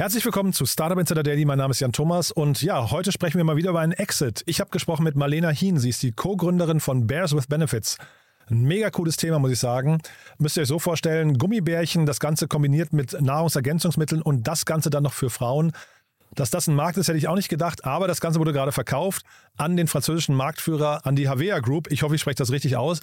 Herzlich willkommen zu Startup Insider Daily. Mein Name ist Jan Thomas und ja, heute sprechen wir mal wieder über einen Exit. Ich habe gesprochen mit Marlena Hien. Sie ist die Co-Gründerin von Bears with Benefits. Ein mega cooles Thema, muss ich sagen. Müsst ihr euch so vorstellen, Gummibärchen, das Ganze kombiniert mit Nahrungsergänzungsmitteln und das Ganze dann noch für Frauen. Dass das ein Markt ist, hätte ich auch nicht gedacht, aber das Ganze wurde gerade verkauft an den französischen Marktführer, an die Havea Group. Ich hoffe, ich spreche das richtig aus.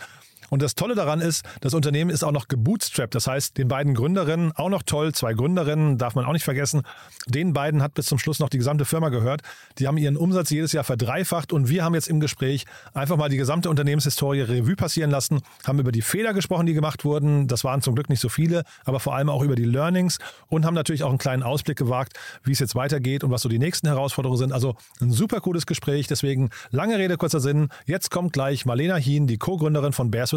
Und das Tolle daran ist, das Unternehmen ist auch noch gebootstrapped. Das heißt, den beiden Gründerinnen, auch noch toll, zwei Gründerinnen, darf man auch nicht vergessen, den beiden hat bis zum Schluss noch die gesamte Firma gehört. Die haben ihren Umsatz jedes Jahr verdreifacht und wir haben jetzt im Gespräch einfach mal die gesamte Unternehmenshistorie Revue passieren lassen, haben über die Fehler gesprochen, die gemacht wurden. Das waren zum Glück nicht so viele, aber vor allem auch über die Learnings und haben natürlich auch einen kleinen Ausblick gewagt, wie es jetzt weitergeht und was so die nächsten Herausforderungen sind. Also ein super cooles Gespräch. Deswegen lange Rede, kurzer Sinn. Jetzt kommt gleich Marlena Hien, die Co-Gründerin von Bears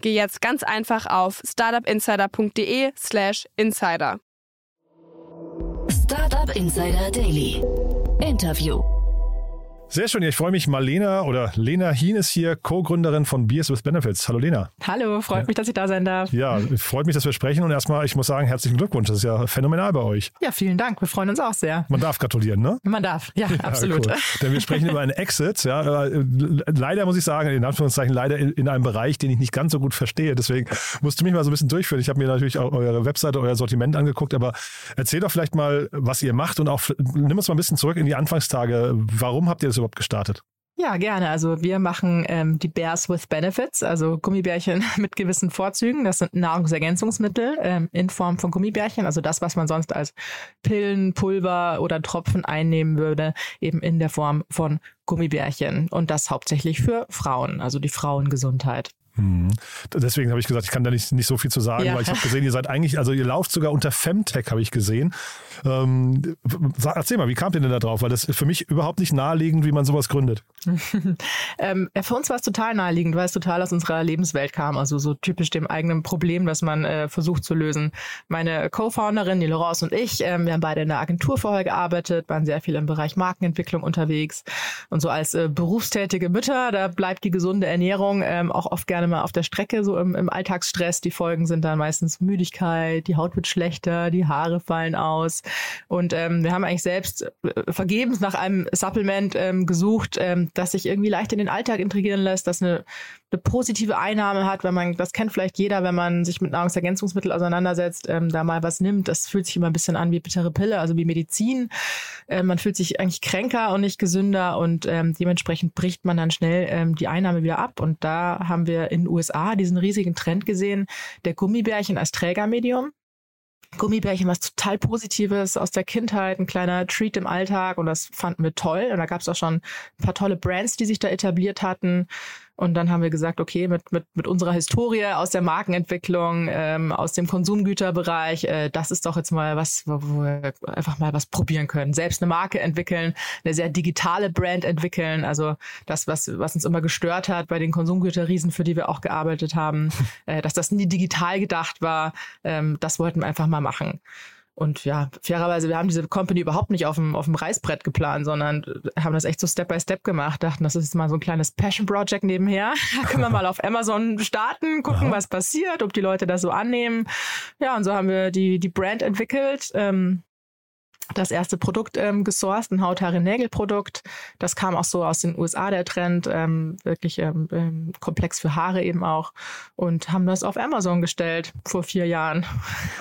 geh jetzt ganz einfach auf startupinsider.de/slash insider. Startup Insider Daily. Interview. Sehr schön, ich freue mich. Marlena oder Lena Hien ist hier, Co-Gründerin von Beers with Benefits. Hallo Lena. Hallo, freut ja. mich, dass ich da sein darf. Ja, freut mich, dass wir sprechen und erstmal, ich muss sagen, herzlichen Glückwunsch. Das ist ja phänomenal bei euch. Ja, vielen Dank. Wir freuen uns auch sehr. Man darf gratulieren, ne? Man darf, ja, ja absolut. Cool. Denn wir sprechen über einen Exit. Ja, leider muss ich sagen, in Anführungszeichen leider in, einem Bereich, den ich nicht ganz so gut verstehe. Deswegen musst du mich mal so ein bisschen durchführen. Ich habe mir natürlich auch eure Webseite, euer Sortiment angeguckt, aber erzähl doch vielleicht mal, was ihr macht und auch nimm uns mal ein bisschen zurück in die Anfangstage. Warum habt ihr das überhaupt gestartet? Ja, gerne. Also wir machen ähm, die Bears with Benefits, also Gummibärchen mit gewissen Vorzügen. Das sind Nahrungsergänzungsmittel ähm, in Form von Gummibärchen, also das, was man sonst als Pillen, Pulver oder Tropfen einnehmen würde, eben in der Form von Gummibärchen. Und das hauptsächlich für Frauen, also die Frauengesundheit. Mhm. Deswegen habe ich gesagt, ich kann da nicht, nicht so viel zu sagen, ja. weil ich habe gesehen, ihr seid eigentlich, also ihr lauft sogar unter Femtech, habe ich gesehen. Ähm, erzähl mal, wie kamt ihr denn da drauf? Weil das ist für mich überhaupt nicht naheliegend, wie man sowas gründet. ähm, für uns war es total naheliegend, weil es total aus unserer Lebenswelt kam. Also so typisch dem eigenen Problem, das man äh, versucht zu lösen. Meine Co-Founderin, die Laurence und ich, ähm, wir haben beide in der Agentur vorher gearbeitet, waren sehr viel im Bereich Markenentwicklung unterwegs. Und so als äh, berufstätige Mütter, da bleibt die gesunde Ernährung ähm, auch oft gerne mal auf der Strecke, so im, im Alltagsstress. Die Folgen sind dann meistens Müdigkeit, die Haut wird schlechter, die Haare fallen aus. Und ähm, wir haben eigentlich selbst äh, vergebens nach einem Supplement ähm, gesucht, ähm, das sich irgendwie leicht in den Alltag integrieren lässt, das eine, eine positive Einnahme hat, wenn man, das kennt vielleicht jeder, wenn man sich mit Nahrungsergänzungsmitteln auseinandersetzt, ähm, da mal was nimmt. Das fühlt sich immer ein bisschen an wie bittere Pille, also wie Medizin. Ähm, man fühlt sich eigentlich kränker und nicht gesünder und ähm, dementsprechend bricht man dann schnell ähm, die Einnahme wieder ab. Und da haben wir in den USA diesen riesigen Trend gesehen, der Gummibärchen als Trägermedium. Gummibärchen, was total Positives aus der Kindheit, ein kleiner Treat im Alltag und das fanden wir toll. Und da gab es auch schon ein paar tolle Brands, die sich da etabliert hatten. Und dann haben wir gesagt, okay, mit, mit, mit unserer Historie aus der Markenentwicklung, ähm, aus dem Konsumgüterbereich, äh, das ist doch jetzt mal was, wo, wo wir einfach mal was probieren können. Selbst eine Marke entwickeln, eine sehr digitale Brand entwickeln. Also das, was, was uns immer gestört hat bei den Konsumgüterriesen, für die wir auch gearbeitet haben, äh, dass das nie digital gedacht war, ähm, das wollten wir einfach mal machen. Und ja, fairerweise, wir haben diese Company überhaupt nicht auf dem, auf dem Reißbrett geplant, sondern haben das echt so Step by Step gemacht. Dachten, das ist jetzt mal so ein kleines Passion Project nebenher. Da können wir mal auf Amazon starten, gucken, Aha. was passiert, ob die Leute das so annehmen. Ja, und so haben wir die, die Brand entwickelt. Ähm, das erste Produkt ähm, gesourced, ein Haut-Haare-Nägel-Produkt. Das kam auch so aus den USA, der Trend, ähm, wirklich ähm, ähm, komplex für Haare eben auch. Und haben das auf Amazon gestellt vor vier Jahren.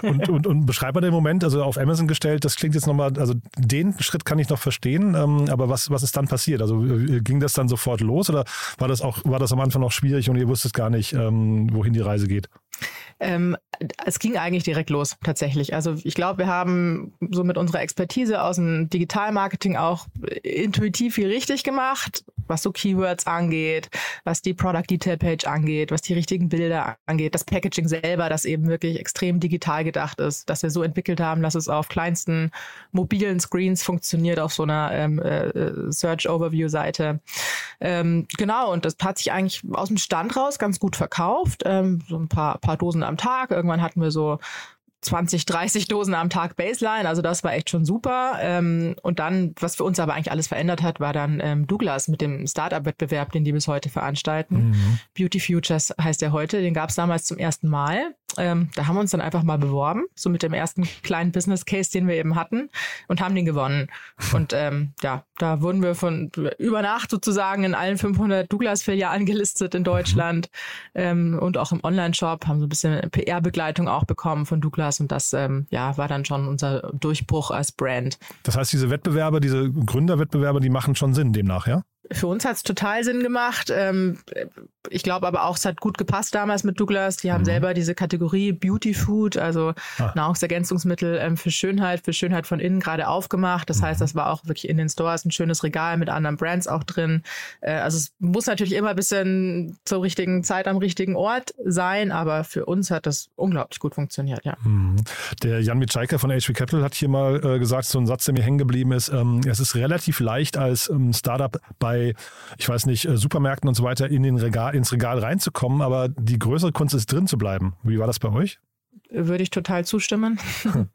Und, und, und beschreib mal den Moment, also auf Amazon gestellt, das klingt jetzt nochmal, also den Schritt kann ich noch verstehen, ähm, aber was, was ist dann passiert? Also äh, ging das dann sofort los oder war das auch, war das am Anfang noch schwierig und ihr wusstet gar nicht, ähm, wohin die Reise geht? Ähm, es ging eigentlich direkt los, tatsächlich. Also ich glaube, wir haben so mit unserer Expertise aus dem Digitalmarketing auch intuitiv viel richtig gemacht, was so Keywords angeht, was die Product Detail Page angeht, was die richtigen Bilder angeht, das Packaging selber, das eben wirklich extrem digital gedacht ist, dass wir so entwickelt haben, dass es auf kleinsten mobilen Screens funktioniert auf so einer ähm, äh, Search Overview Seite. Ähm, genau, und das hat sich eigentlich aus dem Stand raus ganz gut verkauft. Ähm, so ein paar, paar Dosen am Tag. Irgendwann hatten wir so 20, 30 Dosen am Tag Baseline. Also das war echt schon super. Ähm, und dann, was für uns aber eigentlich alles verändert hat, war dann ähm, Douglas mit dem Startup-Wettbewerb, den die bis heute veranstalten. Mhm. Beauty Futures heißt der heute. Den gab es damals zum ersten Mal. Ähm, da haben wir uns dann einfach mal beworben, so mit dem ersten kleinen Business Case, den wir eben hatten und haben den gewonnen. Und ähm, ja, da wurden wir von über Nacht sozusagen in allen 500 Douglas-Filialen gelistet in Deutschland ähm, und auch im Online-Shop, haben so ein bisschen PR-Begleitung auch bekommen von Douglas und das ähm, ja, war dann schon unser Durchbruch als Brand. Das heißt, diese Wettbewerbe, diese Gründerwettbewerbe, die machen schon Sinn demnach, ja? Für uns hat es total Sinn gemacht. Ähm, ich glaube aber auch, es hat gut gepasst damals mit Douglas. Die haben mhm. selber diese Kategorie Beauty Food, also ah. Nahrungsergänzungsmittel ähm, für Schönheit, für Schönheit von innen gerade aufgemacht. Das mhm. heißt, das war auch wirklich in den Stores ein schönes Regal mit anderen Brands auch drin. Äh, also es muss natürlich immer ein bisschen zur richtigen Zeit am richtigen Ort sein, aber für uns hat das unglaublich gut funktioniert, ja. Mhm. Der Jan Mitschaiker von HV Capital hat hier mal äh, gesagt, so ein Satz, der mir hängen geblieben ist, ähm, es ist relativ leicht als Startup bei, ich weiß nicht, äh, Supermärkten und so weiter in den Regal, ins Regal reinzukommen, aber die größere Kunst ist drin zu bleiben. Wie war das bei euch? Würde ich total zustimmen.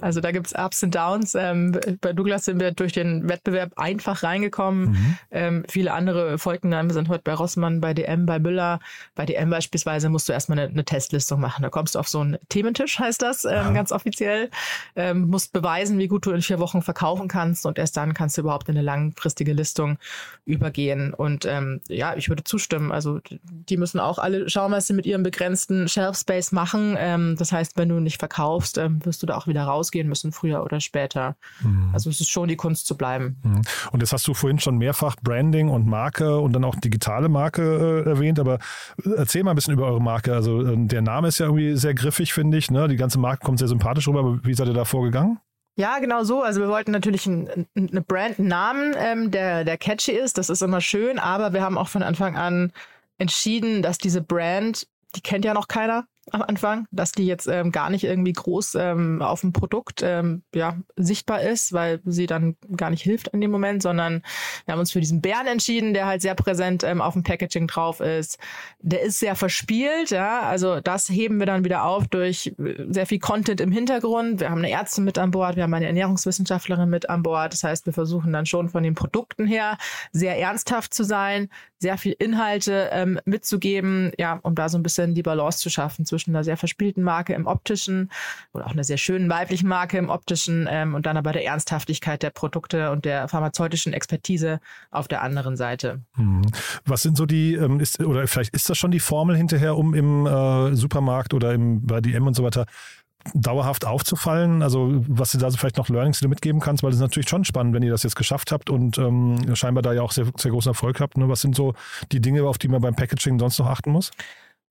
Also da gibt es Ups und Downs. Ähm, bei Douglas sind wir durch den Wettbewerb einfach reingekommen. Mhm. Ähm, viele andere folgten dann. Wir sind heute bei Rossmann, bei DM, bei Müller. Bei DM beispielsweise musst du erstmal eine, eine Testlistung machen. Da kommst du auf so einen Thementisch, heißt das, ähm, ganz offiziell. Ähm, musst beweisen, wie gut du in vier Wochen verkaufen kannst und erst dann kannst du überhaupt in eine langfristige Listung übergehen. Und ähm, ja, ich würde zustimmen. Also die müssen auch alle schauen, was sie mit ihrem begrenzten Shelf Space machen. Ähm, das heißt, wenn du nicht verkaufst, wirst du da auch wieder wieder rausgehen müssen, früher oder später. Mhm. Also es ist schon die Kunst zu bleiben. Mhm. Und jetzt hast du vorhin schon mehrfach Branding und Marke und dann auch digitale Marke äh, erwähnt, aber erzähl mal ein bisschen über eure Marke. Also äh, der Name ist ja irgendwie sehr griffig, finde ich. Ne? Die ganze Marke kommt sehr sympathisch rüber, aber wie seid ihr da vorgegangen? Ja, genau so. Also wir wollten natürlich einen, einen Brand-Namen, ähm, der, der catchy ist. Das ist immer schön, aber wir haben auch von Anfang an entschieden, dass diese Brand, die kennt ja noch keiner am Anfang, dass die jetzt ähm, gar nicht irgendwie groß ähm, auf dem Produkt ähm, ja, sichtbar ist, weil sie dann gar nicht hilft in dem Moment, sondern wir haben uns für diesen Bären entschieden, der halt sehr präsent ähm, auf dem Packaging drauf ist. Der ist sehr verspielt, ja, also das heben wir dann wieder auf durch äh, sehr viel Content im Hintergrund. Wir haben eine Ärztin mit an Bord, wir haben eine Ernährungswissenschaftlerin mit an Bord. Das heißt, wir versuchen dann schon von den Produkten her sehr ernsthaft zu sein, sehr viel Inhalte ähm, mitzugeben, ja, um da so ein bisschen die Balance zu schaffen zwischen einer sehr verspielten Marke im optischen oder auch einer sehr schönen weiblichen Marke im optischen ähm, und dann aber der Ernsthaftigkeit der Produkte und der pharmazeutischen Expertise auf der anderen Seite. Mhm. Was sind so die, ähm, ist, oder vielleicht ist das schon die Formel hinterher, um im äh, Supermarkt oder im, bei DM und so weiter dauerhaft aufzufallen? Also was du da so vielleicht noch Learnings, die du mitgeben kannst, weil es ist natürlich schon spannend, wenn ihr das jetzt geschafft habt und ähm, scheinbar da ja auch sehr, sehr großen Erfolg habt. Ne? Was sind so die Dinge, auf die man beim Packaging sonst noch achten muss?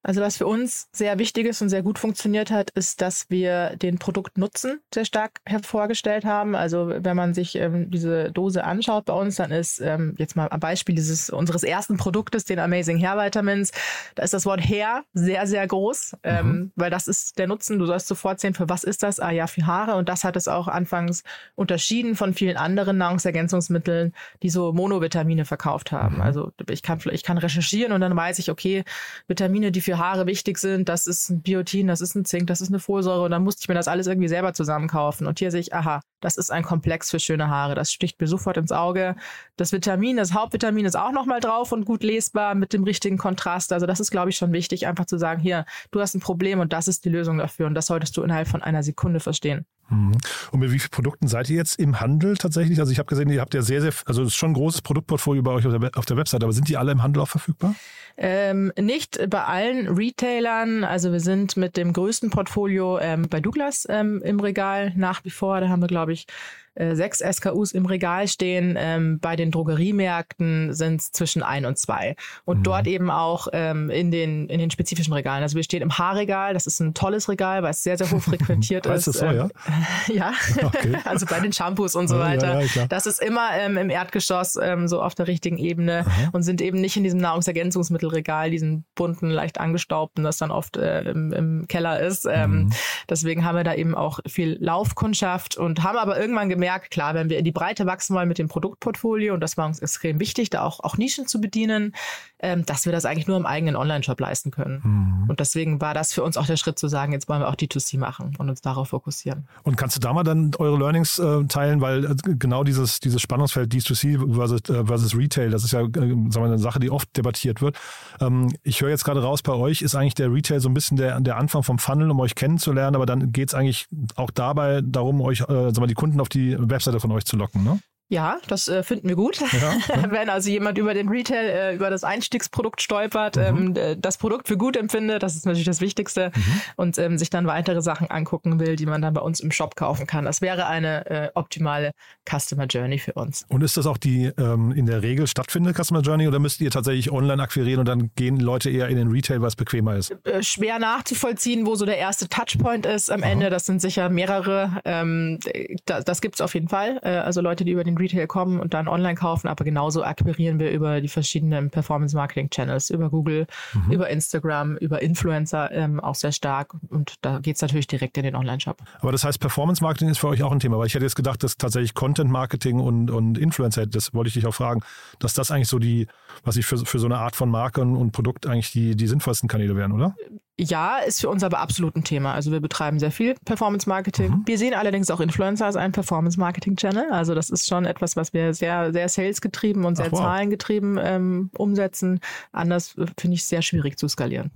Also was für uns sehr wichtig ist und sehr gut funktioniert hat, ist, dass wir den Produktnutzen sehr stark hervorgestellt haben. Also wenn man sich ähm, diese Dose anschaut bei uns, dann ist ähm, jetzt mal ein Beispiel dieses unseres ersten Produktes, den Amazing Hair Vitamins, da ist das Wort Hair sehr, sehr groß, ähm, mhm. weil das ist der Nutzen. Du sollst sofort sehen, für was ist das? Ah ja, für Haare. Und das hat es auch anfangs unterschieden von vielen anderen Nahrungsergänzungsmitteln, die so Monovitamine verkauft haben. Mhm. Also ich kann, ich kann recherchieren und dann weiß ich, okay, Vitamine, die für für Haare wichtig sind. Das ist ein Biotin, das ist ein Zink, das ist eine Folsäure. Und dann musste ich mir das alles irgendwie selber zusammenkaufen. Und hier sehe ich, aha, das ist ein Komplex für schöne Haare. Das sticht mir sofort ins Auge. Das Vitamin, das Hauptvitamin ist auch nochmal drauf und gut lesbar mit dem richtigen Kontrast. Also das ist, glaube ich, schon wichtig, einfach zu sagen, hier, du hast ein Problem und das ist die Lösung dafür. Und das solltest du innerhalb von einer Sekunde verstehen. Mhm. Und mit wie vielen Produkten seid ihr jetzt im Handel tatsächlich? Also ich habe gesehen, ihr habt ja sehr, sehr, also es ist schon ein großes Produktportfolio bei euch auf der, auf der Website, aber sind die alle im Handel auch verfügbar? Ähm, nicht bei allen Retailern. Also wir sind mit dem größten Portfolio ähm, bei Douglas ähm, im Regal nach wie vor. Da haben wir, glaube ich, äh, sechs SKUs im Regal stehen. Ähm, bei den Drogeriemärkten sind es zwischen ein und zwei. Und mhm. dort eben auch ähm, in, den, in den spezifischen Regalen. Also wir stehen im Haarregal. Das ist ein tolles Regal, weil es sehr, sehr hoch frequentiert ist. Das so, ja? Ähm, ja, okay. also bei den Shampoos und so weiter. Ja, ja, das ist immer ähm, im Erdgeschoss ähm, so auf der richtigen Ebene Aha. und sind eben nicht in diesem Nahrungsergänzungsmittelregal, diesen bunten, leicht angestaubten, das dann oft äh, im, im Keller ist. Ähm, mhm. Deswegen haben wir da eben auch viel Laufkundschaft und haben aber irgendwann gemerkt, gemerkt, klar, wenn wir in die Breite wachsen wollen mit dem Produktportfolio, und das war uns extrem wichtig, da auch, auch Nischen zu bedienen, ähm, dass wir das eigentlich nur im eigenen Online-Shop leisten können. Mhm. Und deswegen war das für uns auch der Schritt zu sagen, jetzt wollen wir auch D2C machen und uns darauf fokussieren. Und kannst du da mal dann eure Learnings äh, teilen, weil äh, genau dieses, dieses Spannungsfeld D2C versus, äh, versus Retail, das ist ja äh, sagen wir, eine Sache, die oft debattiert wird. Ähm, ich höre jetzt gerade raus, bei euch ist eigentlich der Retail so ein bisschen der, der Anfang vom Funnel, um euch kennenzulernen, aber dann geht es eigentlich auch dabei darum, euch äh, sagen wir, die Kunden auf die Webseite von euch zu locken, ne? Ja, das äh, finden wir gut. Ja, ja. Wenn also jemand über den Retail, äh, über das Einstiegsprodukt stolpert, mhm. ähm, das Produkt für gut empfindet, das ist natürlich das Wichtigste, mhm. und ähm, sich dann weitere Sachen angucken will, die man dann bei uns im Shop kaufen kann. Das wäre eine äh, optimale Customer Journey für uns. Und ist das auch die ähm, in der Regel stattfindende Customer Journey oder müsst ihr tatsächlich online akquirieren und dann gehen Leute eher in den Retail, weil es bequemer ist? Äh, schwer nachzuvollziehen, wo so der erste Touchpoint ist am Aha. Ende. Das sind sicher mehrere. Ähm, da, das gibt es auf jeden Fall. Äh, also Leute, die über den Retail kommen und dann online kaufen, aber genauso akquirieren wir über die verschiedenen Performance-Marketing-Channels, über Google, mhm. über Instagram, über Influencer ähm, auch sehr stark und da geht es natürlich direkt in den Online-Shop. Aber das heißt, Performance-Marketing ist für euch auch ein Thema, weil ich hätte jetzt gedacht, dass tatsächlich Content-Marketing und, und Influencer, das wollte ich dich auch fragen, dass das eigentlich so die, was ich für, für so eine Art von Marke und, und Produkt eigentlich die, die sinnvollsten Kanäle wären, oder? Ja, ist für uns aber absolut ein Thema. Also wir betreiben sehr viel Performance Marketing. Mhm. Wir sehen allerdings auch Influencer als einen Performance Marketing Channel. Also das ist schon etwas, was wir sehr, sehr sales getrieben und sehr wow. zahlengetrieben ähm, umsetzen. Anders äh, finde ich sehr schwierig zu skalieren.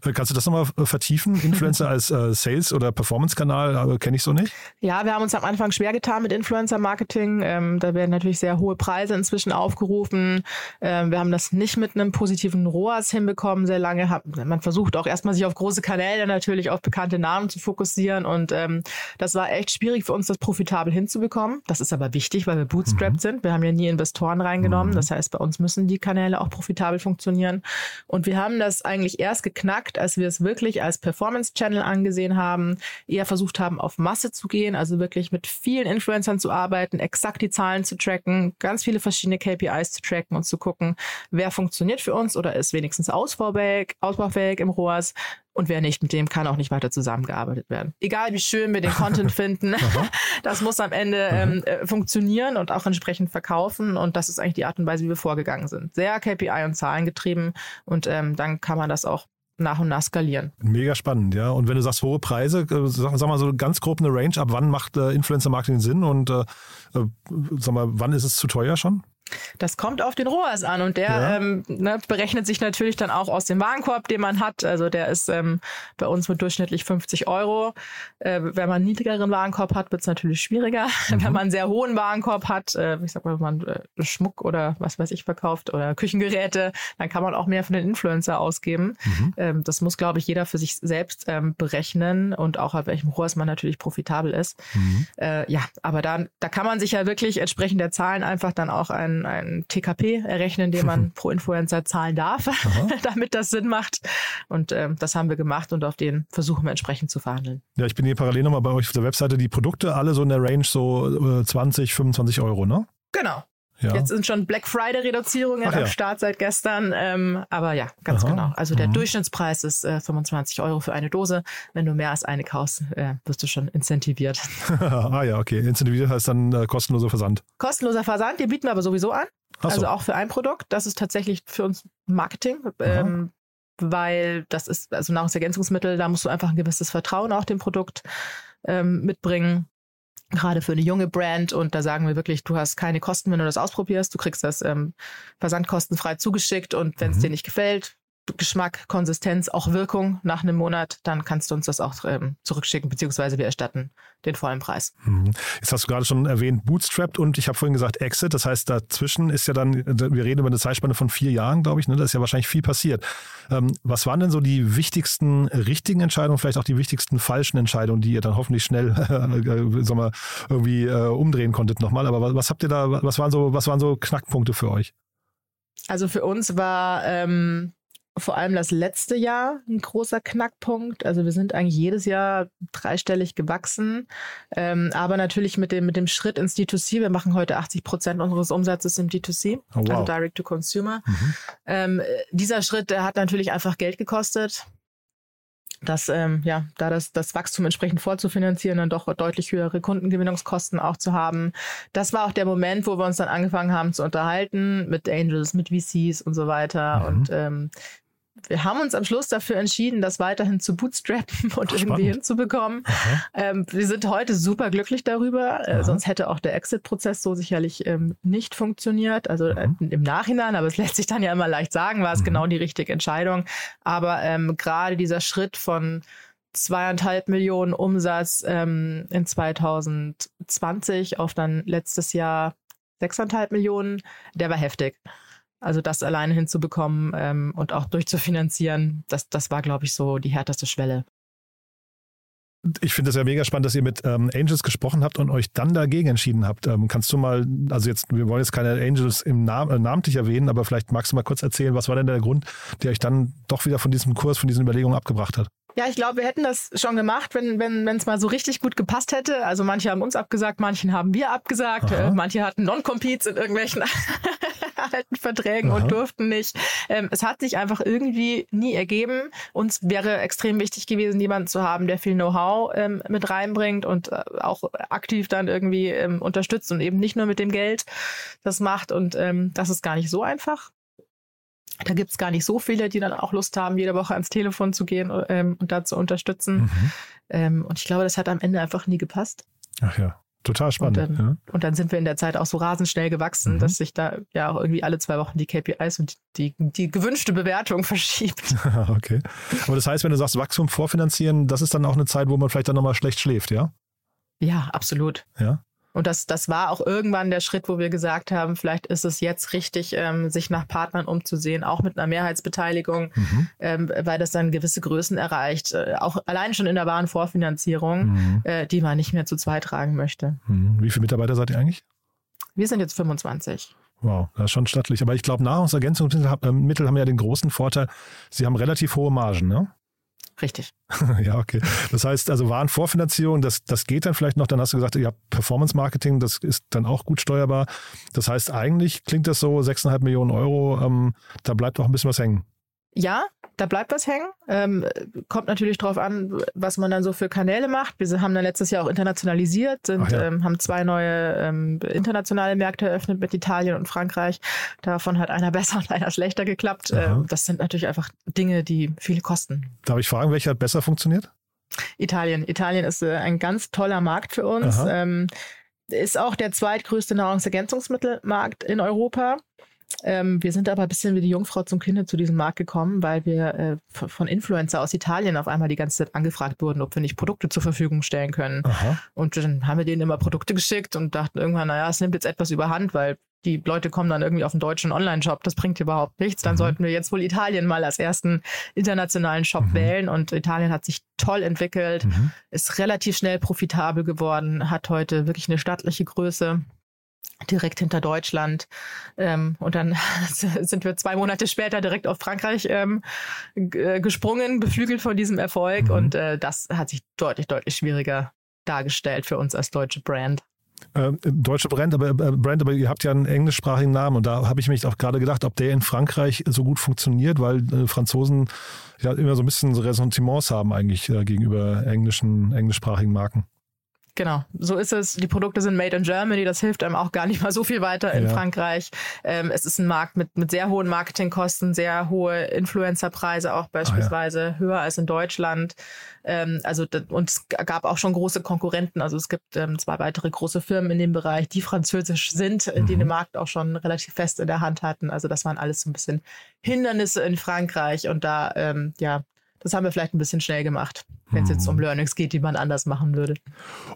Kannst du das nochmal äh, vertiefen? Influencer als äh, Sales- oder Performance-Kanal äh, kenne ich so nicht. Ja, wir haben uns am Anfang schwer getan mit Influencer-Marketing. Ähm, da werden natürlich sehr hohe Preise inzwischen aufgerufen. Ähm, wir haben das nicht mit einem positiven ROAS hinbekommen sehr lange. Hab, man versucht auch erstmal sich auf große Kanäle natürlich auf bekannte Namen zu fokussieren und ähm, das war echt schwierig für uns, das profitabel hinzubekommen. Das ist aber wichtig, weil wir bootstrapped mhm. sind. Wir haben ja nie Investoren reingenommen. Mhm. Das heißt, bei uns müssen die Kanäle auch profitabel funktionieren. Und wir haben das eigentlich erst geknackt, Markt, als wir es wirklich als Performance-Channel angesehen haben, eher versucht haben, auf Masse zu gehen, also wirklich mit vielen Influencern zu arbeiten, exakt die Zahlen zu tracken, ganz viele verschiedene KPIs zu tracken und zu gucken, wer funktioniert für uns oder ist wenigstens ausbaufähig, ausbaufähig im ROAS, und wer nicht, mit dem kann auch nicht weiter zusammengearbeitet werden. Egal wie schön wir den Content finden, das muss am Ende ähm, äh, funktionieren und auch entsprechend verkaufen. Und das ist eigentlich die Art und Weise, wie wir vorgegangen sind. Sehr KPI und Zahlen getrieben und ähm, dann kann man das auch nach und nach skalieren. Mega spannend, ja. Und wenn du sagst hohe Preise, äh, sag, sag mal so ganz grob eine Range, ab wann macht äh, Influencer-Marketing Sinn und äh, äh, sag mal, wann ist es zu teuer schon? Das kommt auf den ROAS an und der ja. ähm, ne, berechnet sich natürlich dann auch aus dem Warenkorb, den man hat. Also der ist ähm, bei uns mit durchschnittlich 50 Euro. Äh, wenn man einen niedrigeren Warenkorb hat, wird es natürlich schwieriger. Mhm. Wenn man einen sehr hohen Warenkorb hat, äh, ich sag mal, wenn man äh, Schmuck oder was weiß ich verkauft oder Küchengeräte, dann kann man auch mehr für den Influencer ausgeben. Mhm. Ähm, das muss, glaube ich, jeder für sich selbst ähm, berechnen und auch auf welchem ROAS man natürlich profitabel ist. Mhm. Äh, ja, aber dann, da kann man sich ja wirklich entsprechend der Zahlen einfach dann auch ein ein, TKP errechnen, den man pro Influencer zahlen darf, damit das Sinn macht. Und äh, das haben wir gemacht und auf den versuchen wir entsprechend zu verhandeln. Ja, ich bin hier parallel nochmal bei euch auf der Webseite. Die Produkte alle so in der Range so 20, äh, 25 Euro, ne? Genau. Ja. Jetzt sind schon Black Friday Reduzierungen Ach, am ja. Start seit gestern. Ähm, aber ja, ganz Aha. genau. Also der mhm. Durchschnittspreis ist äh, 25 Euro für eine Dose. Wenn du mehr als eine kaufst, äh, wirst du schon incentiviert. ah ja, okay. Incentiviert heißt dann äh, kostenloser Versand. Kostenloser Versand, den bieten wir aber sowieso an. So. Also auch für ein Produkt. Das ist tatsächlich für uns Marketing. Ähm, weil das ist, also Nahrungsergänzungsmittel, da musst du einfach ein gewisses Vertrauen auch dem Produkt ähm, mitbringen gerade für eine junge Brand und da sagen wir wirklich, du hast keine Kosten, wenn du das ausprobierst. Du kriegst das ähm, versandkostenfrei zugeschickt und wenn es mhm. dir nicht gefällt, Geschmack, Konsistenz, auch Wirkung nach einem Monat, dann kannst du uns das auch ähm, zurückschicken, beziehungsweise wir erstatten den vollen Preis. Mhm. Jetzt hast du gerade schon erwähnt, Bootstrapped und ich habe vorhin gesagt Exit. Das heißt, dazwischen ist ja dann, wir reden über eine Zeitspanne von vier Jahren, glaube ich, ne? da ist ja wahrscheinlich viel passiert. Ähm, was waren denn so die wichtigsten richtigen Entscheidungen, vielleicht auch die wichtigsten falschen Entscheidungen, die ihr dann hoffentlich schnell äh, sagen wir, irgendwie äh, umdrehen konntet nochmal? Aber was, was habt ihr da, was waren so, was waren so Knackpunkte für euch? Also für uns war ähm, vor allem das letzte Jahr ein großer Knackpunkt. Also wir sind eigentlich jedes Jahr dreistellig gewachsen, ähm, aber natürlich mit dem, mit dem Schritt ins D2C. Wir machen heute 80 Prozent unseres Umsatzes im D2C, oh, wow. also Direct to Consumer. Mhm. Ähm, dieser Schritt, hat natürlich einfach Geld gekostet dass ähm, ja, da das, das Wachstum entsprechend vorzufinanzieren, dann doch deutlich höhere Kundengewinnungskosten auch zu haben. Das war auch der Moment, wo wir uns dann angefangen haben zu unterhalten mit Angels, mit VCs und so weiter. Mhm. Und ähm, wir haben uns am Schluss dafür entschieden, das weiterhin zu bootstrappen und Ach, irgendwie hinzubekommen. Ähm, wir sind heute super glücklich darüber, äh, sonst hätte auch der Exit-Prozess so sicherlich ähm, nicht funktioniert. Also äh, im Nachhinein, aber es lässt sich dann ja immer leicht sagen, war es mhm. genau die richtige Entscheidung. Aber ähm, gerade dieser Schritt von zweieinhalb Millionen Umsatz ähm, in 2020 auf dann letztes Jahr sechseinhalb Millionen, der war heftig. Also das alleine hinzubekommen ähm, und auch durchzufinanzieren, das, das war, glaube ich, so die härteste Schwelle. Ich finde es ja mega spannend, dass ihr mit ähm, Angels gesprochen habt und euch dann dagegen entschieden habt. Ähm, kannst du mal, also jetzt, wir wollen jetzt keine Angels im Namen, äh, namentlich erwähnen, aber vielleicht magst du mal kurz erzählen, was war denn der Grund, der euch dann doch wieder von diesem Kurs, von diesen Überlegungen abgebracht hat? Ja, ich glaube, wir hätten das schon gemacht, wenn wenn wenn, es mal so richtig gut gepasst hätte. Also manche haben uns abgesagt, manchen haben wir abgesagt, äh, manche hatten Non-Competes in irgendwelchen alten Verträgen Aha. und durften nicht. Ähm, es hat sich einfach irgendwie nie ergeben. Uns wäre extrem wichtig gewesen, jemanden zu haben, der viel Know-how ähm, mit reinbringt und äh, auch aktiv dann irgendwie ähm, unterstützt und eben nicht nur mit dem Geld das macht. Und ähm, das ist gar nicht so einfach. Da gibt's gar nicht so viele, die dann auch Lust haben, jede Woche ans Telefon zu gehen ähm, und da zu unterstützen. Mhm. Ähm, und ich glaube, das hat am Ende einfach nie gepasst. Ach ja. Total spannend. Und dann, ja. und dann, sind wir in der Zeit auch so rasend schnell gewachsen, mhm. dass sich da ja auch irgendwie alle zwei Wochen die KPIs und die, die gewünschte Bewertung verschiebt. okay. Aber das heißt, wenn du sagst, Wachstum vorfinanzieren, das ist dann auch eine Zeit, wo man vielleicht dann nochmal schlecht schläft, ja? Ja, absolut. Ja. Und das, das war auch irgendwann der Schritt, wo wir gesagt haben, vielleicht ist es jetzt richtig, ähm, sich nach Partnern umzusehen, auch mit einer Mehrheitsbeteiligung, mhm. ähm, weil das dann gewisse Größen erreicht, äh, auch allein schon in der Warenvorfinanzierung, mhm. äh, die man nicht mehr zu zweit tragen möchte. Mhm. Wie viele Mitarbeiter seid ihr eigentlich? Wir sind jetzt 25. Wow, das ist schon stattlich. Aber ich glaube, Nahrungsergänzungsmittel haben ja den großen Vorteil, sie haben relativ hohe Margen, ne? Richtig. ja, okay. Das heißt, also Warenvorfinanzierung, das, das geht dann vielleicht noch. Dann hast du gesagt, habt Performance Marketing, das ist dann auch gut steuerbar. Das heißt, eigentlich klingt das so 6,5 Millionen Euro, ähm, da bleibt auch ein bisschen was hängen. Ja, da bleibt was hängen. Ähm, kommt natürlich drauf an, was man dann so für Kanäle macht. Wir haben dann letztes Jahr auch internationalisiert, sind, ja. ähm, haben zwei neue ähm, internationale Märkte eröffnet mit Italien und Frankreich. Davon hat einer besser und einer schlechter geklappt. Ähm, das sind natürlich einfach Dinge, die viel kosten. Darf ich fragen, welcher hat besser funktioniert? Italien. Italien ist äh, ein ganz toller Markt für uns. Ähm, ist auch der zweitgrößte Nahrungsergänzungsmittelmarkt in Europa. Ähm, wir sind aber ein bisschen wie die Jungfrau zum Kind zu diesem Markt gekommen, weil wir äh, von Influencer aus Italien auf einmal die ganze Zeit angefragt wurden, ob wir nicht Produkte zur Verfügung stellen können. Aha. Und dann haben wir denen immer Produkte geschickt und dachten irgendwann, naja, es nimmt jetzt etwas überhand, weil die Leute kommen dann irgendwie auf den deutschen Online-Shop, das bringt überhaupt nichts. Dann mhm. sollten wir jetzt wohl Italien mal als ersten internationalen Shop mhm. wählen. Und Italien hat sich toll entwickelt, mhm. ist relativ schnell profitabel geworden, hat heute wirklich eine stattliche Größe direkt hinter Deutschland. Ähm, und dann sind wir zwei Monate später direkt auf Frankreich ähm, äh, gesprungen, beflügelt von diesem Erfolg. Mhm. Und äh, das hat sich deutlich, deutlich schwieriger dargestellt für uns als deutsche Brand. Äh, deutsche Brand aber, äh, Brand, aber ihr habt ja einen englischsprachigen Namen und da habe ich mich auch gerade gedacht, ob der in Frankreich so gut funktioniert, weil äh, Franzosen ja immer so ein bisschen Ressentiments haben eigentlich äh, gegenüber englischen, englischsprachigen Marken. Genau, so ist es. Die Produkte sind made in Germany, das hilft einem auch gar nicht mal so viel weiter in Ja. Frankreich. Ähm, es ist ein Markt mit, mit sehr hohen Marketingkosten, sehr hohe Influencerpreise auch beispielsweise, höher als in Deutschland. Ähm, also und es gab auch schon große Konkurrenten. Also es gibt ähm, zwei weitere große Firmen in dem Bereich, die französisch sind, äh, die den Markt auch schon relativ fest in der Hand hatten. Also das waren alles so ein bisschen Hindernisse in Frankreich und da ähm, ja. Das haben wir vielleicht ein bisschen schnell gemacht, wenn es jetzt um Learnings geht, die man anders machen würde.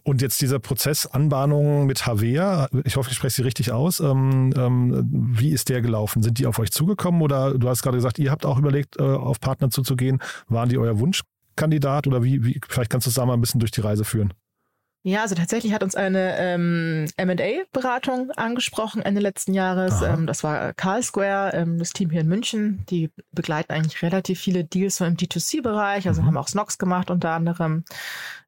Und jetzt dieser Prozess Anbahnung mit Havea, ich hoffe, ich spreche sie richtig aus. Ähm, ähm, wie ist der gelaufen? Sind die auf euch zugekommen oder du hast gerade gesagt, ihr habt auch überlegt, äh, auf Partner zuzugehen. Waren die euer Wunschkandidat oder wie, wie vielleicht kannst du es da mal ein bisschen durch die Reise führen? Ja, also tatsächlich hat uns eine ähm, M&A-Beratung angesprochen Ende letzten Jahres. Ähm, das war Carl Square, ähm, das Team hier in München. Die begleiten eigentlich relativ viele Deals so im D2C-Bereich, also Mhm. haben auch Snox gemacht unter anderem,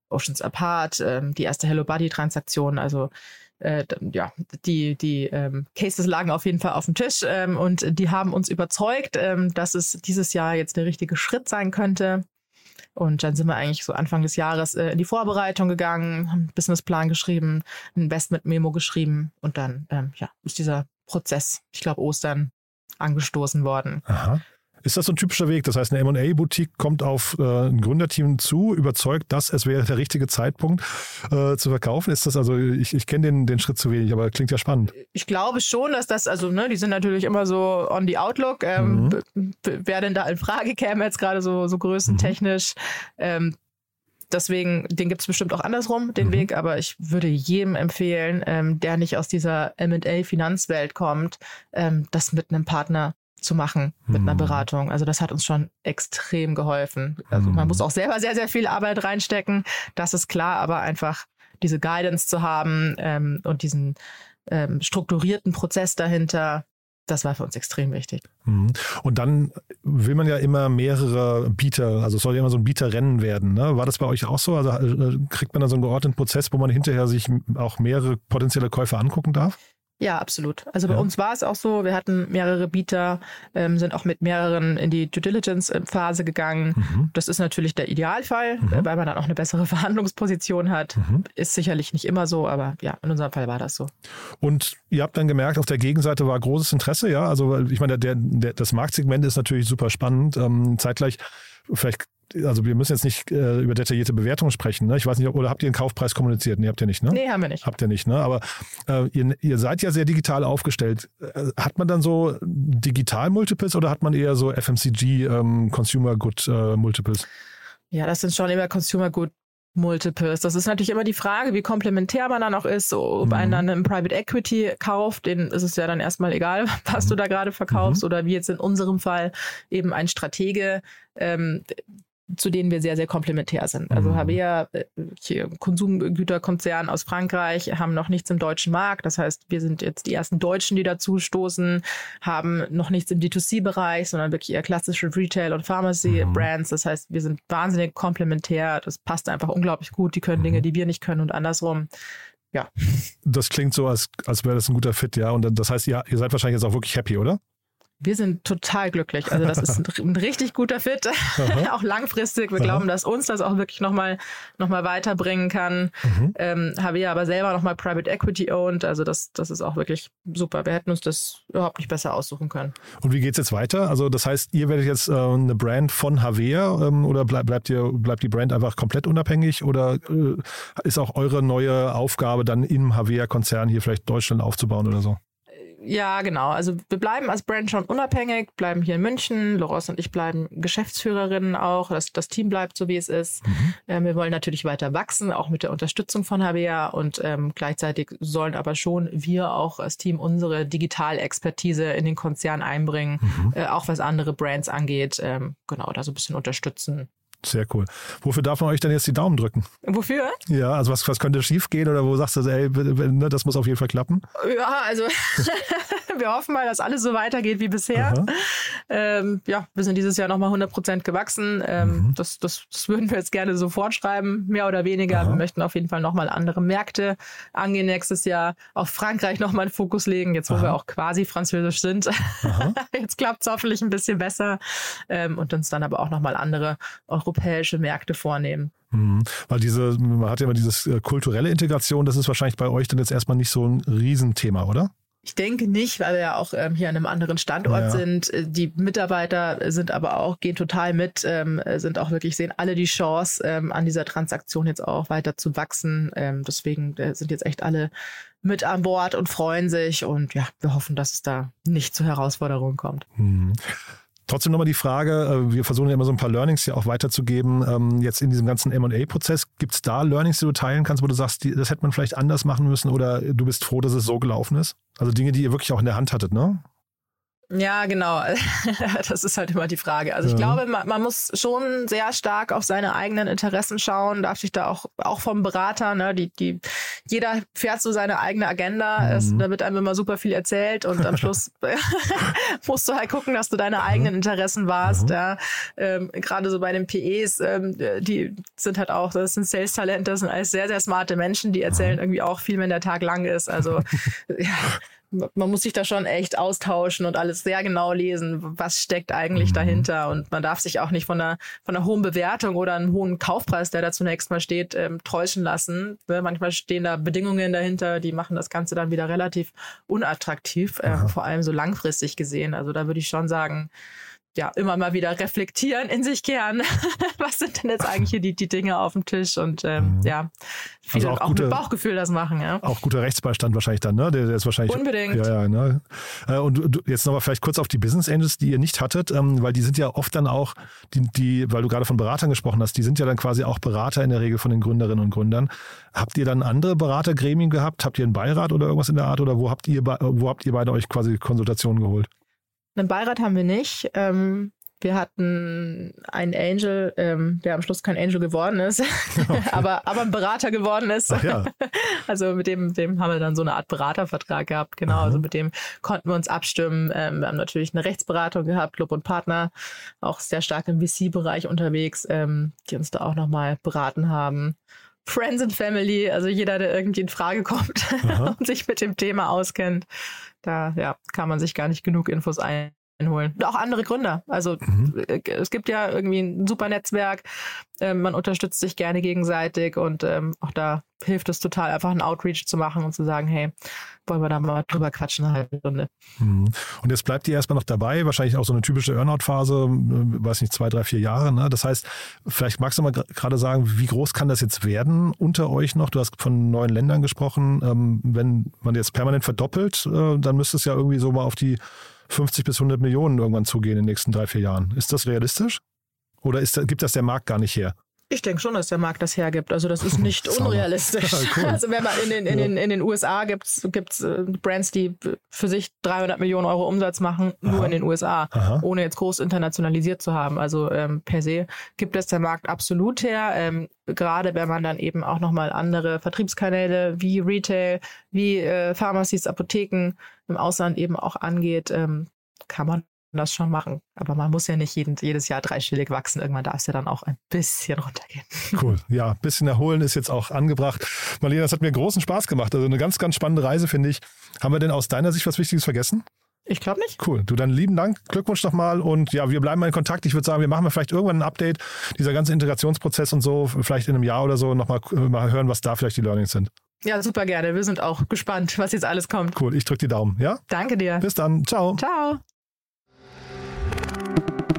Oceans Apart, ähm, die erste Hello Buddy-Transaktion, also äh, ja, die, die ähm, Cases lagen auf jeden Fall auf dem Tisch ähm, und die haben uns überzeugt, ähm, dass es dieses Jahr jetzt der richtige Schritt sein könnte. Und dann sind wir eigentlich so Anfang des Jahres äh, in die Vorbereitung gegangen, haben einen Businessplan geschrieben, ein Investment-Memo geschrieben und dann ähm, ja, ist dieser Prozess, ich glaube Ostern, angestoßen worden. Aha. Ist das so ein typischer Weg? Das heißt, eine M&A-Boutique kommt auf äh, ein Gründerteam zu, überzeugt, dass es wäre der richtige Zeitpunkt äh, zu verkaufen. Ist das also, ich, ich kenne den, den Schritt zu wenig, aber klingt ja spannend. Ich glaube schon, dass das, also ne, die sind natürlich immer so on the outlook, ähm, Mhm. wer denn da in Frage käme jetzt gerade so, so größentechnisch. Ähm, deswegen, den gibt es bestimmt auch andersrum, den Mhm. Weg, aber ich würde jedem empfehlen, ähm, der nicht aus dieser M&A-Finanzwelt kommt, ähm, das mit einem Partner zu machen, mit einer Mhm. Beratung. Also das hat uns schon extrem geholfen. Also man Mhm. muss auch selber sehr, sehr viel Arbeit reinstecken, das ist klar, aber einfach diese Guidance zu haben ähm, und diesen ähm, strukturierten Prozess dahinter, das war für uns extrem wichtig. Mhm. Und dann will man ja immer mehrere Bieter, also es soll ja immer so ein Bieterrennen werden. Ne? War das bei euch auch so? Also äh, kriegt man da so einen geordneten Prozess, wo man hinterher sich auch mehrere potenzielle Käufer angucken darf? Ja, absolut. Also bei Ja. uns war es auch so, wir hatten mehrere Bieter, ähm, sind auch mit mehreren in die Due Diligence-Phase gegangen. Mhm. Das ist natürlich der Idealfall, Mhm. äh, weil man dann auch eine bessere Verhandlungsposition hat. Mhm. Ist sicherlich nicht immer so, aber ja, in unserem Fall war das so. Und ihr habt dann gemerkt, auf der Gegenseite war großes Interesse, ja. Also ich meine, der, der, das Marktsegment ist natürlich super spannend. Ähm, zeitgleich, vielleicht, also wir müssen jetzt nicht äh, über detaillierte Bewertungen sprechen. Ne? Ich weiß nicht, oder habt ihr einen Kaufpreis kommuniziert? Nee, habt ihr nicht, ne? Nee, haben wir nicht. Habt ihr nicht, ne? Aber äh, ihr, ihr seid ja sehr digital aufgestellt. Äh, hat man dann so Digital-Multiples oder hat man eher so FMCG ähm, Consumer Good äh, Multiples? Ja, das sind schon immer Consumer Good Multiples. Das ist natürlich immer die Frage, wie komplementär man dann auch ist. So, Ob Mhm. einen dann im Private Equity kauft, den ist es ja dann erstmal egal, was Mhm. du da gerade verkaufst. Oder wie jetzt in unserem Fall eben ein Stratege, ähm, zu denen wir sehr, sehr komplementär sind. Also Mhm. Havea, äh, Konsumgüterkonzern aus Frankreich, haben noch nichts im deutschen Markt. Das heißt, wir sind jetzt die ersten Deutschen, die dazu stoßen, haben noch nichts im D2C-Bereich, sondern wirklich eher klassische Retail- und Mhm. Pharmacy-Brands. Das heißt, wir sind wahnsinnig komplementär. Das passt einfach unglaublich gut. Die können Mhm. Dinge, die wir nicht können und andersrum. Ja, Das klingt so, als, als wäre das ein guter Fit, ja. Und das heißt, ja, ihr seid wahrscheinlich jetzt auch wirklich happy, oder? Wir sind total glücklich. Also das ist ein, ein richtig guter Fit, auch langfristig. Wir Aha. glauben, dass uns das auch wirklich nochmal noch mal weiterbringen kann. Mhm. Ähm, Havea aber selber nochmal Private Equity owned. Also das, das ist auch wirklich super. Wir hätten uns das überhaupt nicht besser aussuchen können. Und wie geht's jetzt weiter? Also das heißt, ihr werdet jetzt äh, eine Brand von Havea ähm, oder bleib, bleibt, ihr, bleibt die Brand einfach komplett unabhängig oder äh, ist auch eure neue Aufgabe dann im Havea-Konzern hier vielleicht Deutschland aufzubauen oder so? Ja, genau. Also wir bleiben als Brand schon unabhängig, bleiben hier in München. Loros und ich bleiben Geschäftsführerinnen auch. Das, das Team bleibt so, wie es ist. Mhm. Ähm, wir wollen natürlich weiter wachsen, auch mit der Unterstützung von HBA. Und ähm, gleichzeitig sollen aber schon wir auch als Team unsere Digitalexpertise in den Konzern einbringen, Mhm. äh, auch was andere Brands angeht. Ähm, genau, da so ein bisschen unterstützen. Sehr cool. Wofür darf man euch denn jetzt die Daumen drücken? Wofür? Ja, also was, was könnte schief gehen oder wo sagst du, ey, ne, das muss auf jeden Fall klappen? Ja, also wir hoffen mal, dass alles so weitergeht wie bisher. Aha. Ähm, ja, wir sind dieses Jahr nochmal 100 Prozent gewachsen. Ähm, Mhm. das, das, das würden wir jetzt gerne so fortschreiben, mehr oder weniger. Aha. Wir möchten auf jeden Fall nochmal andere Märkte angehen nächstes Jahr. Auf Frankreich nochmal einen Fokus legen, jetzt wo Aha. wir auch quasi französisch sind. Jetzt klappt es hoffentlich ein bisschen besser. Ähm, und uns dann aber auch nochmal andere europäische europäische Märkte vornehmen. Mhm. Weil diese, man hat ja immer dieses äh, kulturelle Integration, das ist wahrscheinlich bei euch dann jetzt erstmal nicht so ein Riesenthema, oder? Ich denke nicht, weil wir ja auch ähm, hier an einem anderen Standort Ja. sind. Äh, Die Mitarbeiter sind aber auch, gehen total mit, ähm, äh, sind auch wirklich, sehen alle die Chance, ähm, an dieser Transaktion jetzt auch weiter zu wachsen. Ähm, deswegen äh, sind jetzt echt alle mit an Bord und freuen sich. Und ja, wir hoffen, dass es da nicht zu Herausforderungen kommt. Mhm. Trotzdem nochmal die Frage, äh, wir versuchen ja immer so ein paar Learnings hier auch weiterzugeben. Ähm, Jetzt in diesem ganzen M&A-Prozess, gibt es da Learnings, die du teilen kannst, wo du sagst, das hätte man vielleicht anders machen müssen oder du bist froh, dass es so gelaufen ist? Also Dinge, die ihr wirklich auch in der Hand hattet, ne? Ja, genau. Das ist halt immer die Frage. Also ich Ja. glaube, man, man muss schon sehr stark auf seine eigenen Interessen schauen, darf sich da auch, auch vom Berater, ne, die, die, jeder fährt so seine eigene Agenda, es, Mhm. da wird einem immer super viel erzählt und am Schluss musst du halt gucken, dass du deine eigenen Interessen warst. Mhm. Ja. Ähm, Gerade so bei den PEs, ähm, die sind halt auch, das sind Sales-Talente, das sind alles sehr, sehr smarte Menschen, die erzählen irgendwie auch viel, wenn der Tag lang ist. Also ja, man muss sich da schon echt austauschen und alles sehr genau lesen, was steckt eigentlich Mhm. dahinter. Und man darf sich auch nicht von einer, von einer hohen Bewertung oder einem hohen Kaufpreis, der da zunächst mal steht, ähm, täuschen lassen. Ne, Manchmal stehen da Bedingungen dahinter, die machen das Ganze dann wieder relativ unattraktiv, Aha. vor allem so langfristig gesehen. Also da würde ich schon sagen, ja, immer mal wieder reflektieren, in sich kehren. Was sind denn jetzt eigentlich hier die, die Dinge auf dem Tisch? Und ähm, Mhm. ja, viel Also auch auch, gute- mit Bauchgefühl das machen, ja. Auch guter Rechtsbeistand wahrscheinlich dann, ne? Der, der ist wahrscheinlich. Unbedingt. Ja, ja, ne? Äh, Und du, jetzt nochmal vielleicht kurz auf die Business Angels, die ihr nicht hattet, ähm, weil die sind ja oft dann auch, die, die, weil du gerade von Beratern gesprochen hast, die sind ja dann quasi auch Berater in der Regel von den Gründerinnen und Gründern. Habt ihr dann andere Beratergremien gehabt? Habt ihr einen Beirat oder irgendwas in der Art? Oder wo habt ihr, wo habt ihr beide euch quasi Konsultationen geholt? Einen Beirat haben wir nicht. Ähm, wir hatten einen Angel, ähm, der am Schluss kein Angel geworden ist, aber, aber ein Berater geworden ist. Ach ja. Also mit dem, dem haben wir dann so eine Art Beratervertrag gehabt. Genau, Aha. also mit dem konnten wir uns abstimmen. Ähm, wir haben natürlich eine Rechtsberatung gehabt, Club und Partner, auch sehr stark im VC-Bereich unterwegs, ähm, die uns da auch nochmal beraten haben. Friends and Family, also jeder, der irgendwie in Frage kommt und sich mit dem Thema auskennt, da ja, kann man sich gar nicht genug Infos einholen. Und auch andere Gründer. Also Mhm. äh, es gibt ja irgendwie ein super Netzwerk, ähm, man unterstützt sich gerne gegenseitig und ähm, auch da hilft es total, einfach einen Outreach zu machen und zu sagen, hey, wollen wir da mal drüber quatschen eine halbe Stunde. Mhm. Und jetzt bleibt ihr erstmal noch dabei, wahrscheinlich auch so eine typische Earnout-Phase, äh, weiß nicht, zwei, drei, vier Jahre. Ne? Das heißt, vielleicht magst du mal gerade sagen, wie groß kann das jetzt werden unter euch noch? Du hast von neuen Ländern gesprochen. Ähm, wenn man jetzt permanent verdoppelt, äh, dann müsste es ja irgendwie so mal auf die 50 bis 100 Millionen irgendwann zugehen in den nächsten drei, vier Jahren. Ist das realistisch? Oder ist, gibt das der Markt gar nicht her? Ich denke schon, dass der Markt das hergibt. Also das ist nicht unrealistisch. Cool. Also wenn man in den, in den, in den USA gibt es äh, Brands, die für sich 300 Millionen Euro Umsatz machen, nur Aha. in den USA. Aha. ohne jetzt groß internationalisiert zu haben. Also ähm, per se gibt es der Markt absolut her. Ähm, gerade wenn man dann eben auch nochmal andere Vertriebskanäle wie Retail, wie äh, Pharmacies, Apotheken im Ausland eben auch angeht, ähm, kann man das schon machen. Aber man muss ja nicht jeden, jedes Jahr dreistellig wachsen. Irgendwann darf es ja dann auch ein bisschen runtergehen. Cool. Ja, ein bisschen erholen ist jetzt auch angebracht. Marlene, das hat mir großen Spaß gemacht. Also eine ganz, ganz spannende Reise, finde ich. Haben wir denn aus deiner Sicht was Wichtiges vergessen? Ich glaube nicht. Cool. Du dann lieben Dank, Glückwunsch nochmal und ja, wir bleiben mal in Kontakt. Ich würde sagen, wir machen mal vielleicht irgendwann ein Update, dieser ganze Integrationsprozess und so, vielleicht in einem Jahr oder so nochmal mal hören, was da vielleicht die Learnings sind. Ja, super gerne. Wir sind auch gespannt, was jetzt alles kommt. Cool, ich drücke die Daumen. Ja, Danke dir. bis dann. Ciao. Ciao.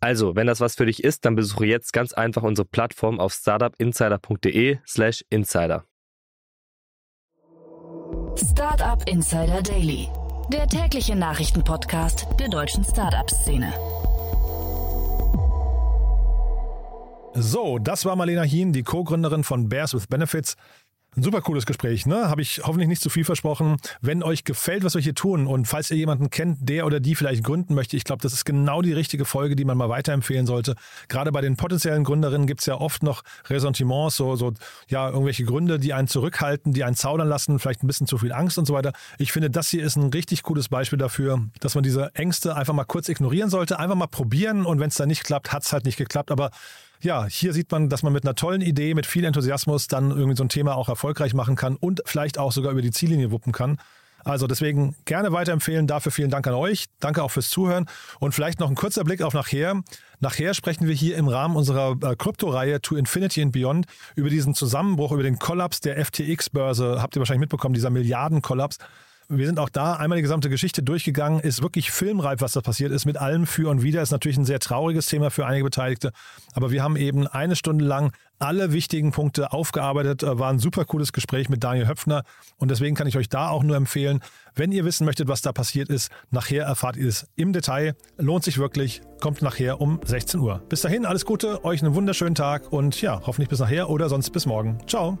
Also, wenn das was für dich ist, dann besuche jetzt ganz einfach unsere Plattform auf startupinsider.de slash insider. Startup Insider Daily. Der tägliche Nachrichtenpodcast der deutschen Startup-Szene. So, das war Marlena Hien, die Co-Gründerin von Bears with Benefits. Ein super cooles Gespräch, ne? Habe ich hoffentlich nicht zu viel versprochen. Wenn euch gefällt, was wir hier tun und falls ihr jemanden kennt, der oder die vielleicht gründen möchte, ich glaube, das ist genau die richtige Folge, die man mal weiterempfehlen sollte. Gerade bei den potenziellen Gründerinnen gibt es ja oft noch Ressentiments, so, so, ja, irgendwelche Gründe, die einen zurückhalten, die einen zaudern lassen, vielleicht ein bisschen zu viel Angst und so weiter. Ich finde, das hier ist ein richtig cooles Beispiel dafür, dass man diese Ängste einfach mal kurz ignorieren sollte, einfach mal probieren und wenn es dann nicht klappt, hat es halt nicht geklappt. Aber ja, hier sieht man, dass man mit einer tollen Idee, mit viel Enthusiasmus dann irgendwie so ein Thema auch erfolgreich machen kann und vielleicht auch sogar über die Ziellinie wuppen kann. Also deswegen gerne weiterempfehlen. Dafür vielen Dank an euch. Danke auch fürs Zuhören. Und vielleicht noch ein kurzer Blick auf nachher. Nachher sprechen wir hier im Rahmen unserer äh, Kryptoreihe To Infinity and Beyond über diesen Zusammenbruch, über den Kollaps der FTX-Börse. Habt ihr wahrscheinlich mitbekommen, dieser Milliardenkollaps. Wir sind auch da einmal die gesamte Geschichte durchgegangen. Ist wirklich filmreif, was da passiert ist, mit allem für und wider. Ist natürlich ein sehr trauriges Thema für einige Beteiligte. Aber wir haben eben eine Stunde lang alle wichtigen Punkte aufgearbeitet. Äh, war ein super cooles Gespräch mit Daniel Höpfner. Und deswegen kann ich euch da auch nur empfehlen, wenn ihr wissen möchtet, was da passiert ist, nachher erfahrt ihr es im Detail. Lohnt sich wirklich. Kommt nachher um 16 Uhr. Bis dahin, alles Gute, euch einen wunderschönen Tag und ja, hoffentlich bis nachher oder sonst bis morgen. Ciao.